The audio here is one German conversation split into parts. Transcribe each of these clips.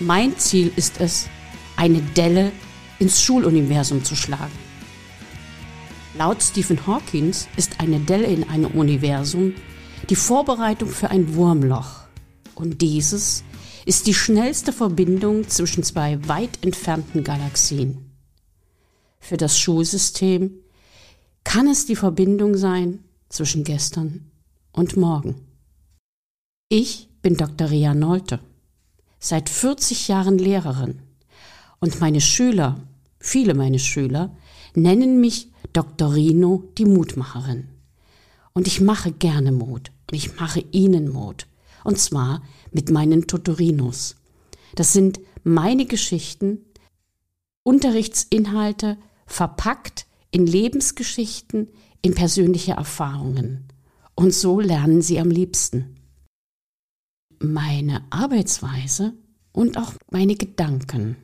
Mein Ziel ist es, eine Delle ins Schuluniversum zu schlagen. Laut Stephen Hawking ist eine Delle in einem Universum die Vorbereitung für ein Wurmloch. Und dieses ist die schnellste Verbindung zwischen zwei weit entfernten Galaxien. Für das Schulsystem kann es die Verbindung sein zwischen gestern und morgen. Ich bin Dr. Ria Nolte, seit 40 Jahren Lehrerin und meine Schüler, viele meine Schüler, nennen mich Doktorino die Mutmacherin. Und ich mache gerne Mut und ich mache ihnen Mut. Und zwar mit meinen Tutorinos. Das sind meine Geschichten, Unterrichtsinhalte verpackt in Lebensgeschichten, in persönliche Erfahrungen. Und so lernen sie am liebsten. Meine Arbeitsweise und auch meine Gedanken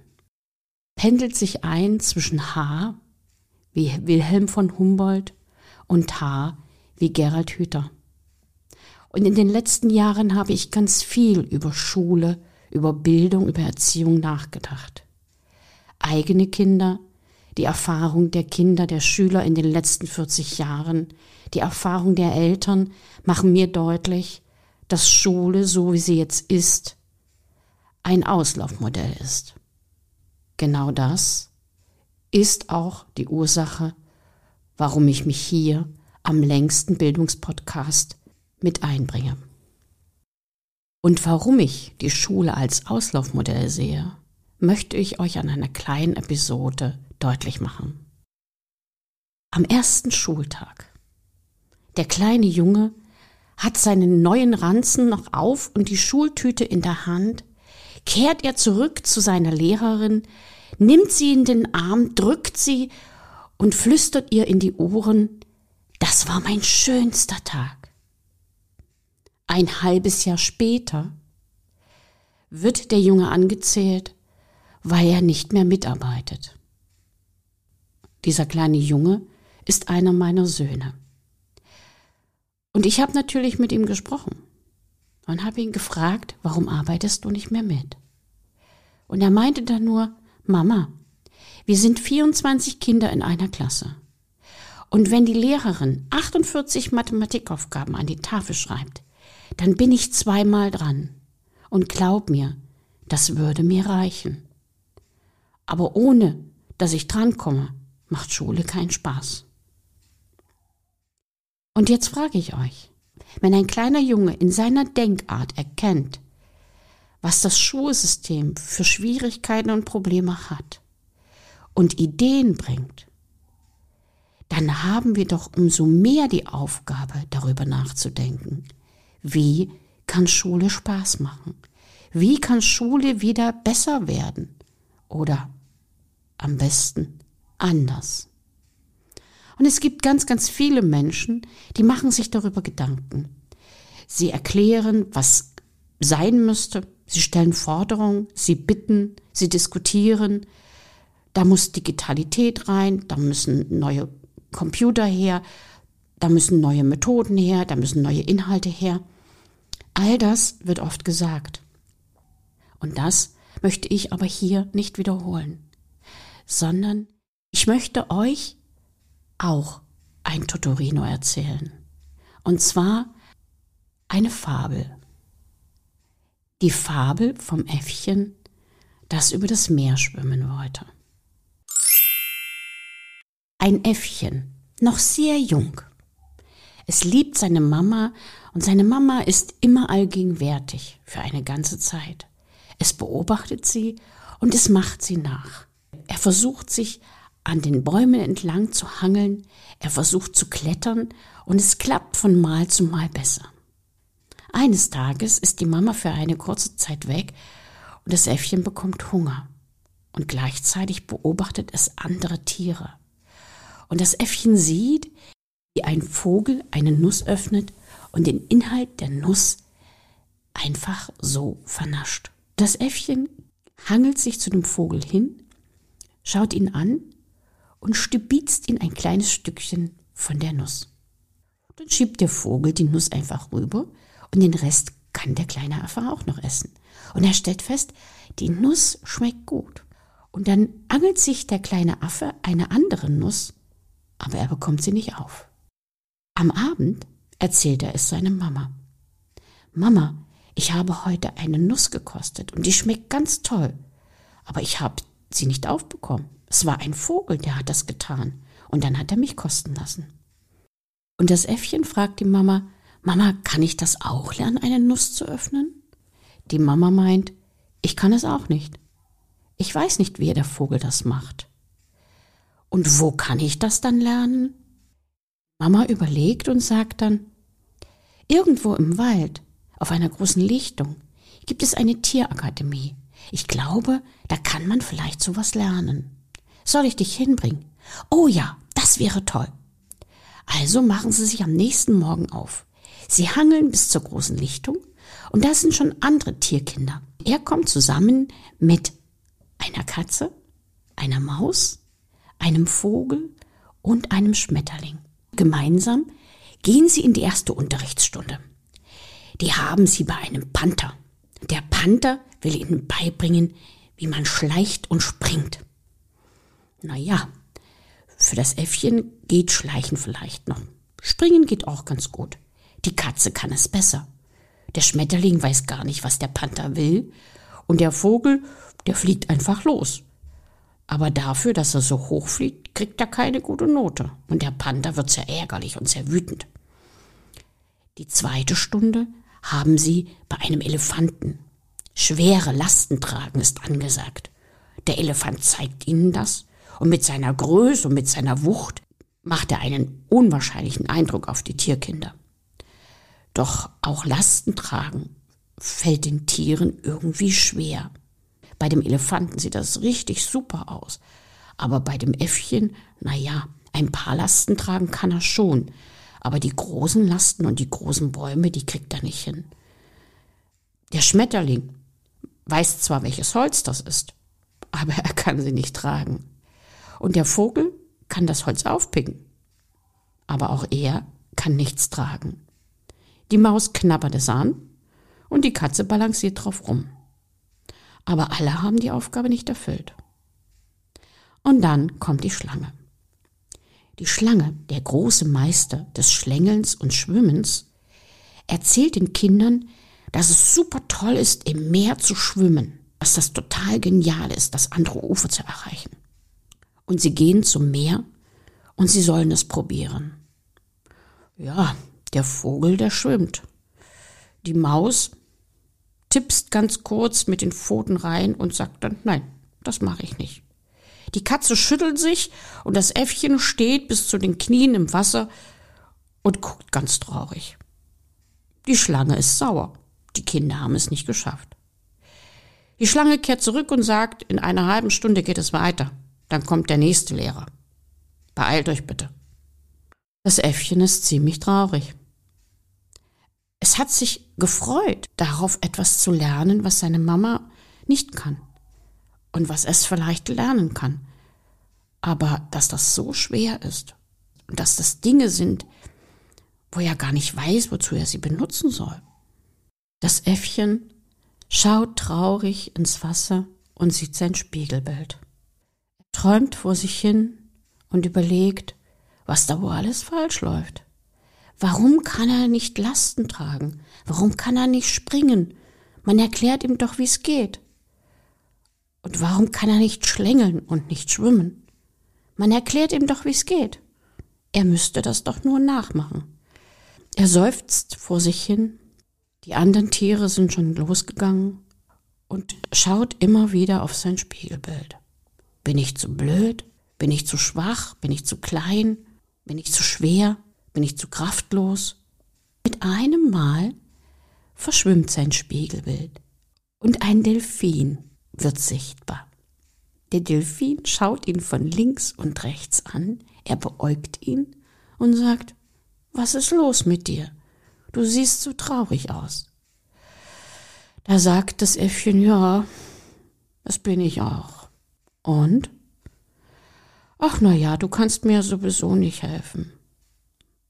pendelt sich ein zwischen H wie Wilhelm von Humboldt und H wie Gerald Hüther. Und in den letzten Jahren habe ich ganz viel über Schule, über Bildung, über Erziehung nachgedacht. Eigene Kinder, die Erfahrung der Kinder, der Schüler in den letzten 40 Jahren, die Erfahrung der Eltern machen mir deutlich, dass Schule, so wie sie jetzt ist, ein Auslaufmodell ist. Genau das ist auch die Ursache, warum ich mich hier am längsten Bildungspodcast mit einbringe. Und warum ich die Schule als Auslaufmodell sehe, möchte ich euch an einer kleinen Episode deutlich machen. Am ersten Schultag. Der kleine Junge hat seinen neuen Ranzen noch auf und die Schultüte in der Hand, kehrt er zurück zu seiner Lehrerin, nimmt sie in den Arm, drückt sie und flüstert ihr in die Ohren, das war mein schönster Tag. Ein halbes Jahr später wird der Junge angezählt, weil er nicht mehr mitarbeitet. Dieser kleine Junge ist einer meiner Söhne. Und ich habe natürlich mit ihm gesprochen und habe ihn gefragt, warum arbeitest du nicht mehr mit? Und er meinte dann nur, Mama, wir sind 24 Kinder in einer Klasse. Und wenn die Lehrerin 48 Mathematikaufgaben an die Tafel schreibt, dann bin ich zweimal dran. Und glaub mir, das würde mir reichen. Aber ohne, dass ich drankomme, macht Schule keinen Spaß. Und jetzt frage ich euch, wenn ein kleiner Junge in seiner Denkart erkennt, was das Schulsystem für Schwierigkeiten und Probleme hat und Ideen bringt, dann haben wir doch umso mehr die Aufgabe, darüber nachzudenken. Wie kann Schule Spaß machen? Wie kann Schule wieder besser werden? Oder am besten anders. Und es gibt ganz, ganz viele Menschen, die machen sich darüber Gedanken. Sie erklären, was sein müsste. Sie stellen Forderungen, sie bitten, sie diskutieren. Da muss Digitalität rein, da müssen neue Computer her, da müssen neue Methoden her, da müssen neue Inhalte her. All das wird oft gesagt. Und das möchte ich aber hier nicht wiederholen, sondern ich möchte euch auch ein Totorino erzählen. Und zwar eine Fabel. Die Fabel vom Äffchen, das über das Meer schwimmen wollte. Ein Äffchen, noch sehr jung. Es liebt seine Mama und seine Mama ist immer allgegenwärtig für eine ganze Zeit. Es beobachtet sie und es macht sie nach. Er versucht sich an den Bäumen entlang zu hangeln, er versucht zu klettern und es klappt von Mal zu Mal besser. Eines Tages ist die Mama für eine kurze Zeit weg und das Äffchen bekommt Hunger. Und gleichzeitig beobachtet es andere Tiere. Und das Äffchen sieht, wie ein Vogel eine Nuss öffnet und den Inhalt der Nuss einfach so vernascht. Das Äffchen hangelt sich zu dem Vogel hin, schaut ihn an und stibitzt ihn ein kleines Stückchen von der Nuss. Dann schiebt der Vogel die Nuss einfach rüber und den Rest kann der kleine Affe auch noch essen. Und er stellt fest, die Nuss schmeckt gut. Und dann angelt sich der kleine Affe eine andere Nuss, aber er bekommt sie nicht auf. Am Abend erzählt er es seiner Mama. Mama, ich habe heute eine Nuss gekostet und die schmeckt ganz toll, aber ich habe sie nicht aufbekommen. Es war ein Vogel, der hat das getan und dann hat er mich kosten lassen. Und das Äffchen fragt die Mama, Mama, kann ich das auch lernen, eine Nuss zu öffnen? Die Mama meint, ich kann es auch nicht. Ich weiß nicht, wie der Vogel das macht. Und wo kann ich das dann lernen? Mama überlegt und sagt dann, irgendwo im Wald, auf einer großen Lichtung, gibt es eine Tierakademie. Ich glaube, da kann man vielleicht sowas lernen. Soll ich dich hinbringen? Oh ja, das wäre toll. Also machen sie sich am nächsten Morgen auf. Sie hangeln bis zur großen Lichtung und da sind schon andere Tierkinder. Er kommt zusammen mit einer Katze, einer Maus, einem Vogel und einem Schmetterling. Gemeinsam gehen sie in die erste Unterrichtsstunde. Die haben sie bei einem Panther. Der Panther will ihnen beibringen, wie man schleicht und springt. Naja, für das Äffchen geht Schleichen vielleicht noch. Springen geht auch ganz gut. Die Katze kann es besser. Der Schmetterling weiß gar nicht, was der Panther will. Und der Vogel, der fliegt einfach los. Aber dafür, dass er so hoch fliegt, kriegt er keine gute Note. Und der Panther wird sehr ärgerlich und sehr wütend. Die zweite Stunde haben sie bei einem Elefanten. Schwere Lasten tragen ist angesagt. Der Elefant zeigt ihnen das und mit seiner Größe und mit seiner Wucht macht er einen unwahrscheinlichen Eindruck auf die Tierkinder. Doch auch Lasten tragen fällt den Tieren irgendwie schwer. Bei dem Elefanten sieht das richtig super aus. Aber bei dem Äffchen, na ja, ein paar Lasten tragen kann er schon. Aber die großen Lasten und die großen Bäume, die kriegt er nicht hin. Der Schmetterling weiß zwar, welches Holz das ist, aber er kann sie nicht tragen. Und der Vogel kann das Holz aufpicken. Aber auch er kann nichts tragen. Die Maus knabbert es an und die Katze balanciert drauf rum. Aber alle haben die Aufgabe nicht erfüllt. Und dann kommt die Schlange. Die Schlange, der große Meister des Schlängelns und Schwimmens, erzählt den Kindern, dass es super toll ist, im Meer zu schwimmen, dass das total genial ist, das andere Ufer zu erreichen. Und sie gehen zum Meer und sie sollen es probieren. Ja, der Vogel, der schwimmt. Die Maus tippst ganz kurz mit den Pfoten rein und sagt dann, nein, das mache ich nicht. Die Katze schüttelt sich und das Äffchen steht bis zu den Knien im Wasser und guckt ganz traurig. Die Schlange ist sauer. Die Kinder haben es nicht geschafft. Die Schlange kehrt zurück und sagt, in einer halben Stunde geht es weiter. Dann kommt der nächste Lehrer. Beeilt euch bitte. Das Äffchen ist ziemlich traurig. Es hat sich gefreut, darauf etwas zu lernen, was seine Mama nicht kann und was es vielleicht lernen kann. Aber dass das so schwer ist und dass das Dinge sind, wo er gar nicht weiß, wozu er sie benutzen soll. Das Äffchen schaut traurig ins Wasser und sieht sein Spiegelbild. Träumt vor sich hin und überlegt, was da wohl alles falsch läuft. Warum kann er nicht Lasten tragen? Warum kann er nicht springen? Man erklärt ihm doch, wie es geht. Und warum kann er nicht schlängeln und nicht schwimmen? Man erklärt ihm doch, wie es geht. Er müsste das doch nur nachmachen. Er seufzt vor sich hin. Die anderen Tiere sind schon losgegangen und schaut immer wieder auf sein Spiegelbild. Bin ich zu blöd? Bin ich zu schwach? Bin ich zu klein? Bin ich zu schwer? Bin ich zu kraftlos? Mit einem Mal verschwimmt sein Spiegelbild und ein Delfin wird sichtbar. Der Delfin schaut ihn von links und rechts an, er beäugt ihn und sagt, was ist los mit dir? Du siehst so traurig aus. Da sagt das Äffchen, ja, das bin ich auch. Und? Ach na ja, du kannst mir sowieso nicht helfen.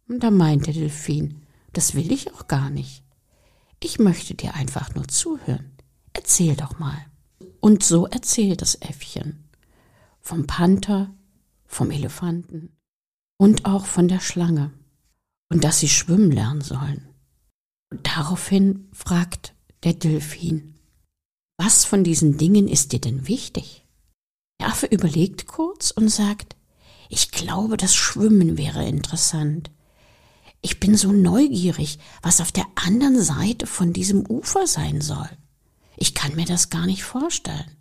Und da meint der Delfin, das will ich auch gar nicht. Ich möchte dir einfach nur zuhören. Erzähl doch mal. Und so erzählt das Äffchen. Vom Panther, vom Elefanten und auch von der Schlange. Und dass sie schwimmen lernen sollen. Und daraufhin fragt der Delfin, was von diesen Dingen ist dir denn wichtig? Der Affe überlegt kurz und sagt, ich glaube, das Schwimmen wäre interessant. Ich bin so neugierig, was auf der anderen Seite von diesem Ufer sein soll. Ich kann mir das gar nicht vorstellen.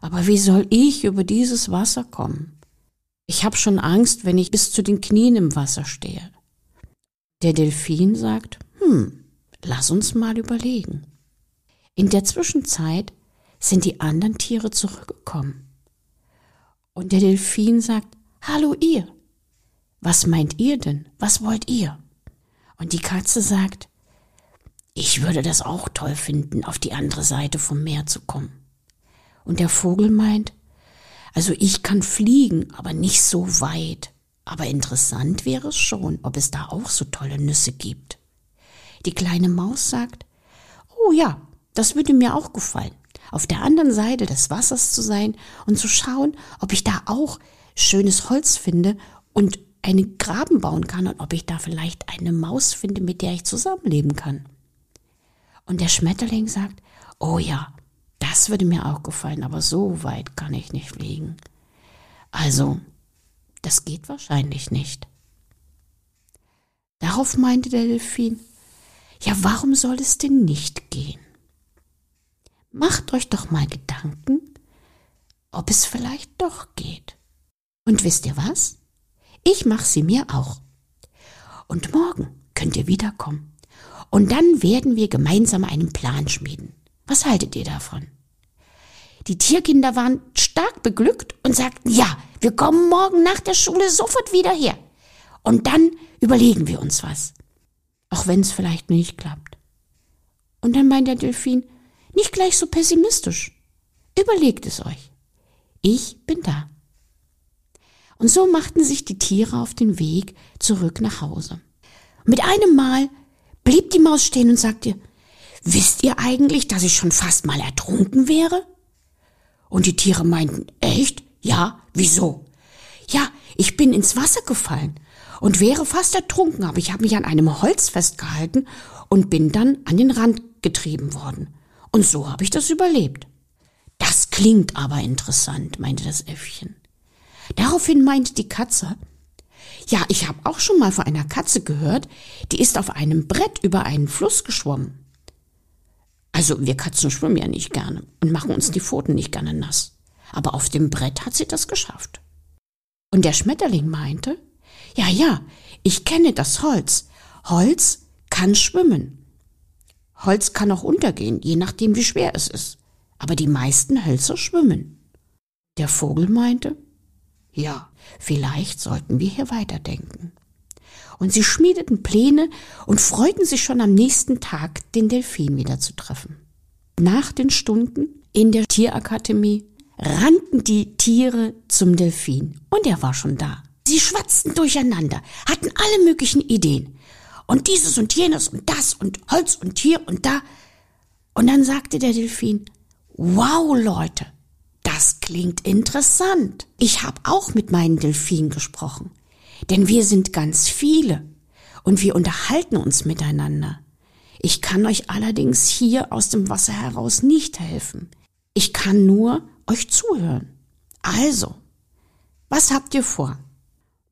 Aber wie soll ich über dieses Wasser kommen? Ich habe schon Angst, wenn ich bis zu den Knien im Wasser stehe. Der Delfin sagt, hm, lass uns mal überlegen. In der Zwischenzeit sind die anderen Tiere zurückgekommen. Und der Delfin sagt, Hallo ihr. Was meint ihr denn? Was wollt ihr? Und die Katze sagt, ich würde das auch toll finden, auf die andere Seite vom Meer zu kommen. Und der Vogel meint, also ich kann fliegen, aber nicht so weit. Aber interessant wäre es schon, ob es da auch so tolle Nüsse gibt. Die kleine Maus sagt, oh ja, das würde mir auch gefallen, auf der anderen Seite des Wassers zu sein und zu schauen, ob ich da auch schönes Holz finde und einen Graben bauen kann und ob ich da vielleicht eine Maus finde, mit der ich zusammenleben kann. Und der Schmetterling sagt, oh ja, das würde mir auch gefallen, aber so weit kann ich nicht fliegen. Also, das geht wahrscheinlich nicht. Darauf meinte der Delfin, ja, warum soll es denn nicht gehen? Macht euch doch mal Gedanken, ob es vielleicht doch geht. Und wisst ihr was? Ich mach sie mir auch. Und morgen könnt ihr wiederkommen. Und dann werden wir gemeinsam einen Plan schmieden. Was haltet ihr davon? Die Tierkinder waren stark beglückt und sagten, ja, wir kommen morgen nach der Schule sofort wieder her. Und dann überlegen wir uns was. Auch wenn es vielleicht nicht klappt. Und dann meint der Delfin, nicht gleich so pessimistisch. Überlegt es euch. Ich bin da. Und so machten sich die Tiere auf den Weg zurück nach Hause. Mit einem Mal blieb die Maus stehen und sagte, wisst ihr eigentlich, dass ich schon fast mal ertrunken wäre? Und die Tiere meinten, echt? Ja, wieso? Ja, ich bin ins Wasser gefallen und wäre fast ertrunken, aber ich habe mich an einem Holz festgehalten und bin dann an den Rand getrieben worden. Und so habe ich das überlebt. Das klingt aber interessant, meinte das Äffchen. Daraufhin meinte die Katze, ja, ich habe auch schon mal von einer Katze gehört, die ist auf einem Brett über einen Fluss geschwommen. Also wir Katzen schwimmen ja nicht gerne und machen uns die Pfoten nicht gerne nass. Aber auf dem Brett hat sie das geschafft. Und der Schmetterling meinte, ja, ja, ich kenne das Holz. Holz kann schwimmen. Holz kann auch untergehen, je nachdem wie schwer es ist. Aber die meisten Hölzer schwimmen. Der Vogel meinte, ja, vielleicht sollten wir hier weiterdenken. Und sie schmiedeten Pläne und freuten sich schon am nächsten Tag, den Delfin wieder zu treffen. Nach den Stunden in der Tierakademie rannten die Tiere zum Delfin und er war schon da. Sie schwatzten durcheinander, hatten alle möglichen Ideen. Und dieses und jenes und das und Holz und hier und da. Und dann sagte der Delfin, wow Leute, das klingt interessant. Ich habe auch mit meinen Delfinen gesprochen. Denn wir sind ganz viele und wir unterhalten uns miteinander. Ich kann euch allerdings hier aus dem Wasser heraus nicht helfen. Ich kann nur euch zuhören. Also, was habt ihr vor?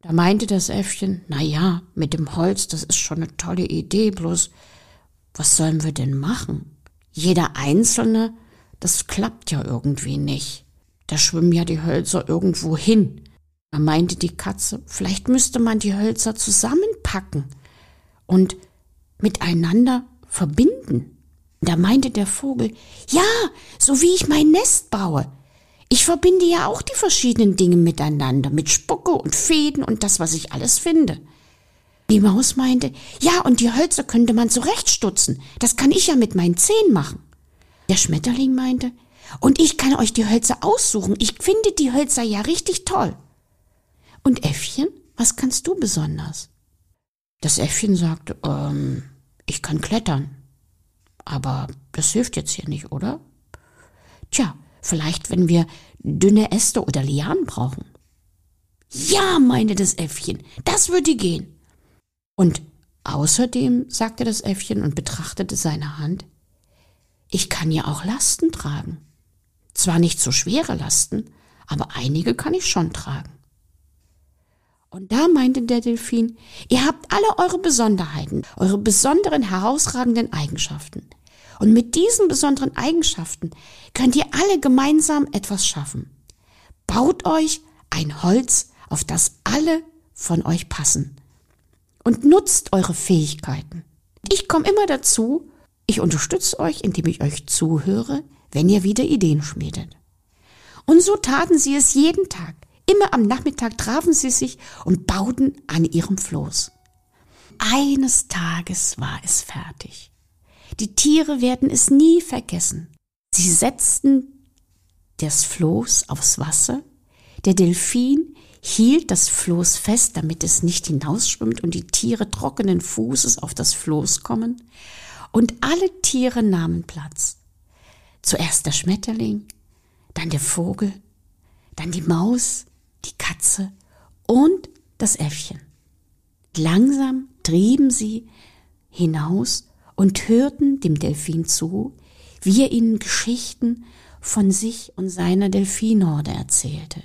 Da meinte das Äffchen, na ja, mit dem Holz, das ist schon eine tolle Idee, bloß was sollen wir denn machen? Jeder Einzelne, das klappt ja irgendwie nicht. Da schwimmen ja die Hölzer irgendwo hin. Da meinte die Katze, vielleicht müsste man die Hölzer zusammenpacken und miteinander verbinden. Da meinte der Vogel, ja, so wie ich mein Nest baue. Ich verbinde ja auch die verschiedenen Dinge miteinander, mit Spucke und Fäden und das, was ich alles finde. Die Maus meinte, ja, und die Hölzer könnte man zurechtstutzen. Das kann ich ja mit meinen Zehen machen. Der Schmetterling meinte, und ich kann euch die Hölzer aussuchen. Ich finde die Hölzer ja richtig toll. Und Äffchen, was kannst du besonders? Das Äffchen sagte, ähm, ich kann klettern. Aber das hilft jetzt hier nicht, oder? Tja, vielleicht, wenn wir dünne Äste oder Lianen brauchen. Ja, meinte das Äffchen, das würde gehen. Und außerdem, sagte das Äffchen und betrachtete seine Hand, ich kann ja auch Lasten tragen. Zwar nicht so schwere Lasten, aber einige kann ich schon tragen. Und da meinte der Delfin, ihr habt alle eure Besonderheiten, eure besonderen herausragenden Eigenschaften. Und mit diesen besonderen Eigenschaften könnt ihr alle gemeinsam etwas schaffen. Baut euch ein Holz, auf das alle von euch passen. Und nutzt eure Fähigkeiten. Ich komme immer dazu, ich unterstütze euch, indem ich euch zuhöre, wenn ihr wieder Ideen schmiedet. Und so taten sie es jeden Tag. Immer am Nachmittag trafen sie sich und bauten an ihrem Floß. Eines Tages war es fertig. Die Tiere werden es nie vergessen. Sie setzten das Floß aufs Wasser. Der Delfin hielt das Floß fest, damit es nicht hinausschwimmt und die Tiere trockenen Fußes auf das Floß kommen. Und alle Tiere nahmen Platz. Zuerst der Schmetterling, dann der Vogel, dann die Maus, die Katze und das Äffchen. Langsam trieben sie hinaus und hörten dem Delfin zu, wie er ihnen Geschichten von sich und seiner Delfinhorde erzählte,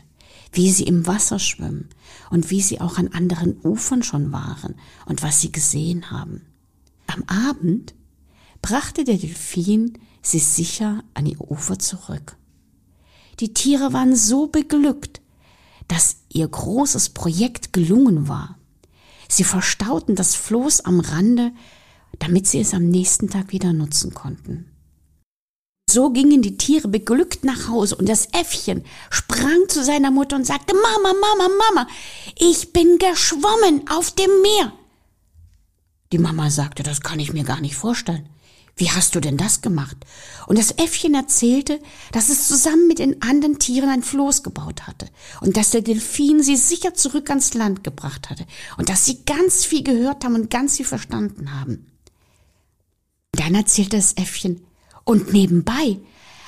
wie sie im Wasser schwimmen und wie sie auch an anderen Ufern schon waren und was sie gesehen haben. Am Abend brachte der Delfin sie sicher an ihr Ufer zurück. Die Tiere waren so beglückt, dass ihr großes Projekt gelungen war. Sie verstauten das Floß am Rande, damit sie es am nächsten Tag wieder nutzen konnten. So gingen die Tiere beglückt nach Hause und das Äffchen sprang zu seiner Mutter und sagte, Mama, Mama, Mama, ich bin geschwommen auf dem Meer. Die Mama sagte, das kann ich mir gar nicht vorstellen. Wie hast du denn das gemacht? Und das Äffchen erzählte, dass es zusammen mit den anderen Tieren ein Floß gebaut hatte und dass der Delfin sie sicher zurück ans Land gebracht hatte und dass sie ganz viel gehört haben und ganz viel verstanden haben. Dann erzählte das Äffchen, und nebenbei,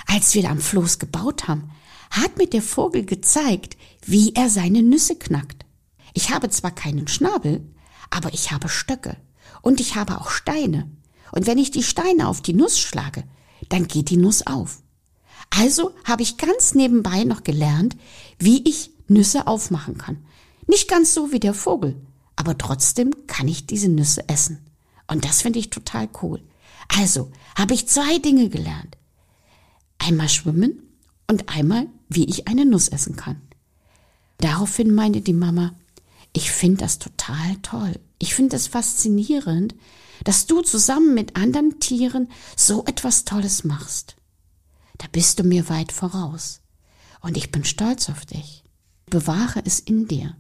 als wir am Floß gebaut haben, hat mir der Vogel gezeigt, wie er seine Nüsse knackt. Ich habe zwar keinen Schnabel, aber ich habe Stöcke und ich habe auch Steine und wenn ich die Steine auf die Nuss schlage, dann geht die Nuss auf. Also habe ich ganz nebenbei noch gelernt, wie ich Nüsse aufmachen kann. Nicht ganz so wie der Vogel, aber trotzdem kann ich diese Nüsse essen. Und das finde ich total cool. Also habe ich zwei Dinge gelernt. Einmal schwimmen und einmal, wie ich eine Nuss essen kann. Daraufhin meinte die Mama, ich finde das total toll. Ich finde es faszinierend, dass du zusammen mit anderen Tieren so etwas Tolles machst. Da bist du mir weit voraus. Und ich bin stolz auf dich. Bewahre es in dir.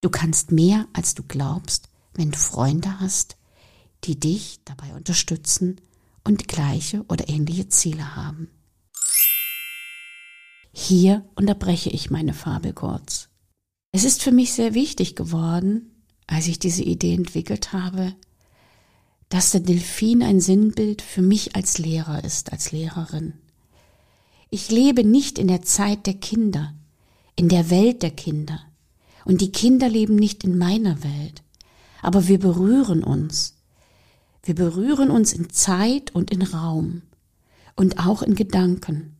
Du kannst mehr, als du glaubst, wenn du Freunde hast, die dich dabei unterstützen und gleiche oder ähnliche Ziele haben. Hier unterbreche ich meine Fabel kurz. Es ist für mich sehr wichtig geworden, als ich diese Idee entwickelt habe, dass der Delfin ein Sinnbild für mich als Lehrer ist, als Lehrerin. Ich lebe nicht in der Zeit der Kinder, in der Welt der Kinder. Und die Kinder leben nicht in meiner Welt. Aber wir berühren uns. Wir berühren uns in Zeit und in Raum und auch in Gedanken.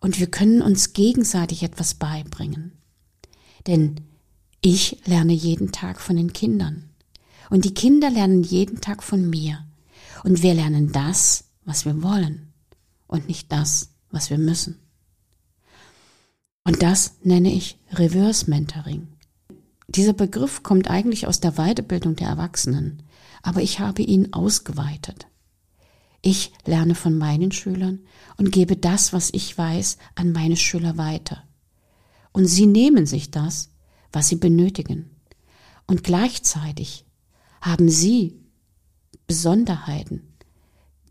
Und wir können uns gegenseitig etwas beibringen. Denn ich lerne jeden Tag von den Kindern. Und die Kinder lernen jeden Tag von mir. Und wir lernen das, was wir wollen und nicht das, was wir müssen. Und das nenne ich Reverse Mentoring. Dieser Begriff kommt eigentlich aus der Weiterbildung der Erwachsenen, aber ich habe ihn ausgeweitet. Ich lerne von meinen Schülern und gebe das, was ich weiß, an meine Schüler weiter. Und sie nehmen sich das, was sie benötigen. Und gleichzeitig haben Sie Besonderheiten,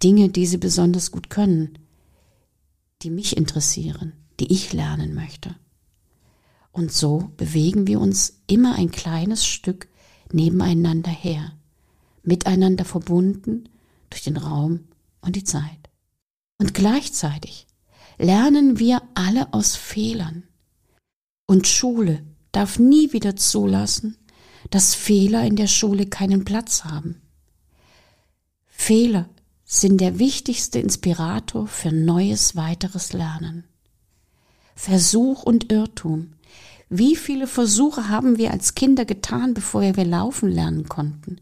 Dinge, die Sie besonders gut können, die mich interessieren, die ich lernen möchte? Und so bewegen wir uns immer ein kleines Stück nebeneinander her, miteinander verbunden durch den Raum und die Zeit. Und gleichzeitig lernen wir alle aus Fehlern. Und Schule darf nie wieder zulassen, dass Fehler in der Schule keinen Platz haben. Fehler sind der wichtigste Inspirator für neues weiteres Lernen. Versuch und Irrtum. Wie viele Versuche haben wir als Kinder getan, bevor wir laufen lernen konnten?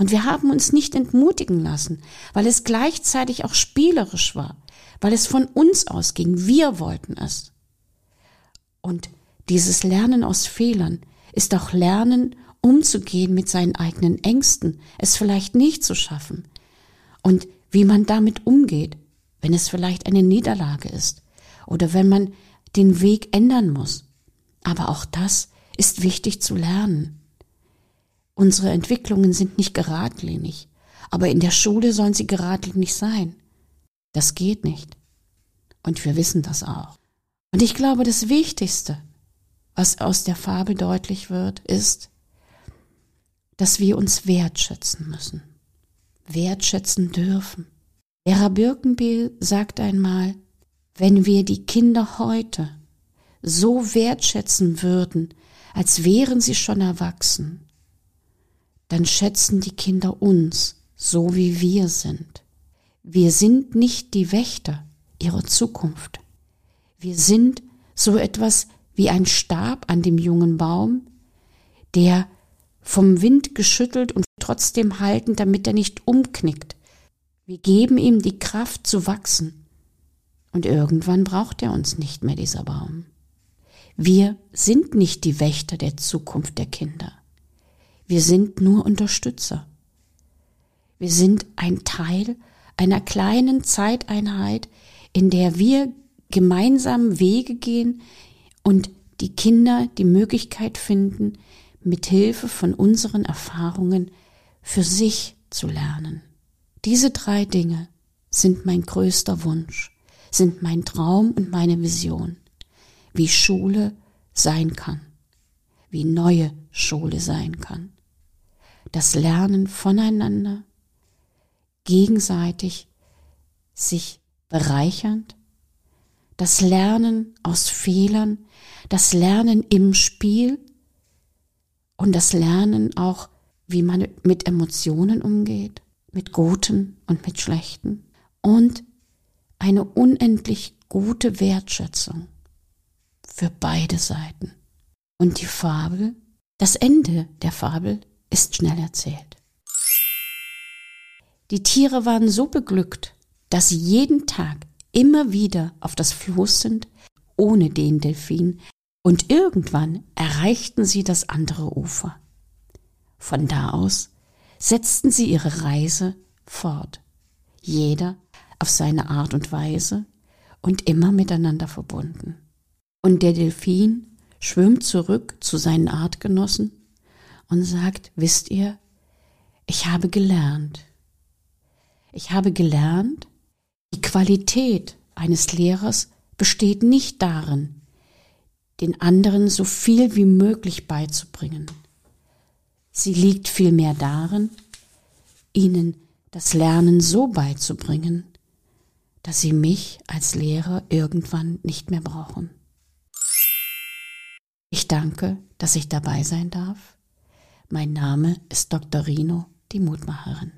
Und wir haben uns nicht entmutigen lassen, weil es gleichzeitig auch spielerisch war, weil es von uns ausging. Wir wollten es. Und dieses Lernen aus Fehlern ist auch Lernen, umzugehen mit seinen eigenen Ängsten, es vielleicht nicht zu schaffen. Und wie man damit umgeht, wenn es vielleicht eine Niederlage ist oder wenn man den Weg ändern muss. Aber auch das ist wichtig zu lernen. Unsere Entwicklungen sind nicht geradlinig, aber in der Schule sollen sie geradlinig sein. Das geht nicht. Und wir wissen das auch. Und ich glaube, das Wichtigste, was aus der Fabel deutlich wird, ist, dass wir uns wertschätzen müssen, wertschätzen dürfen. Vera Birkenbiel sagt einmal, wenn wir die Kinder heute so wertschätzen würden, als wären sie schon erwachsen, dann schätzen die Kinder uns so, wie wir sind. Wir sind nicht die Wächter ihrer Zukunft. Wir sind so etwas wie ein Stab an dem jungen Baum, der vom Wind geschüttelt und trotzdem halten, damit er nicht umknickt. Wir geben ihm die Kraft zu wachsen. Und irgendwann braucht er uns nicht mehr, dieser Baum. Wir sind nicht die Wächter der Zukunft der Kinder. Wir sind nur Unterstützer. Wir sind ein Teil einer kleinen Zeiteinheit, in der wir gemeinsam Wege gehen und die Kinder die Möglichkeit finden, mit Hilfe von unseren Erfahrungen für sich zu lernen. Diese drei Dinge sind mein größter Wunsch, sind mein Traum und meine Vision, wie Schule sein kann, wie neue Schule sein kann. Das Lernen voneinander, gegenseitig sich bereichernd, das Lernen aus Fehlern, das Lernen im Spiel und das Lernen auch, wie man mit Emotionen umgeht, mit guten und mit schlechten und eine unendlich gute Wertschätzung für beide Seiten. Und die Fabel, das Ende der Fabel ist schnell erzählt. Die Tiere waren so beglückt, dass sie jeden Tag immer wieder auf das Floß sind, ohne den Delfin, und irgendwann erreichten sie das andere Ufer. Von da aus setzten sie ihre Reise fort, jeder auf seine Art und Weise und immer miteinander verbunden. Und der Delfin schwimmt zurück zu seinen Artgenossen und sagt, wisst ihr, ich habe gelernt. Ich habe gelernt, die Qualität eines Lehrers besteht nicht darin, den anderen so viel wie möglich beizubringen. Sie liegt vielmehr darin, ihnen das Lernen so beizubringen, dass sie mich als Lehrer irgendwann nicht mehr brauchen. Ich danke, dass ich dabei sein darf. Mein Name ist Dr. Rino, die Mutmacherin.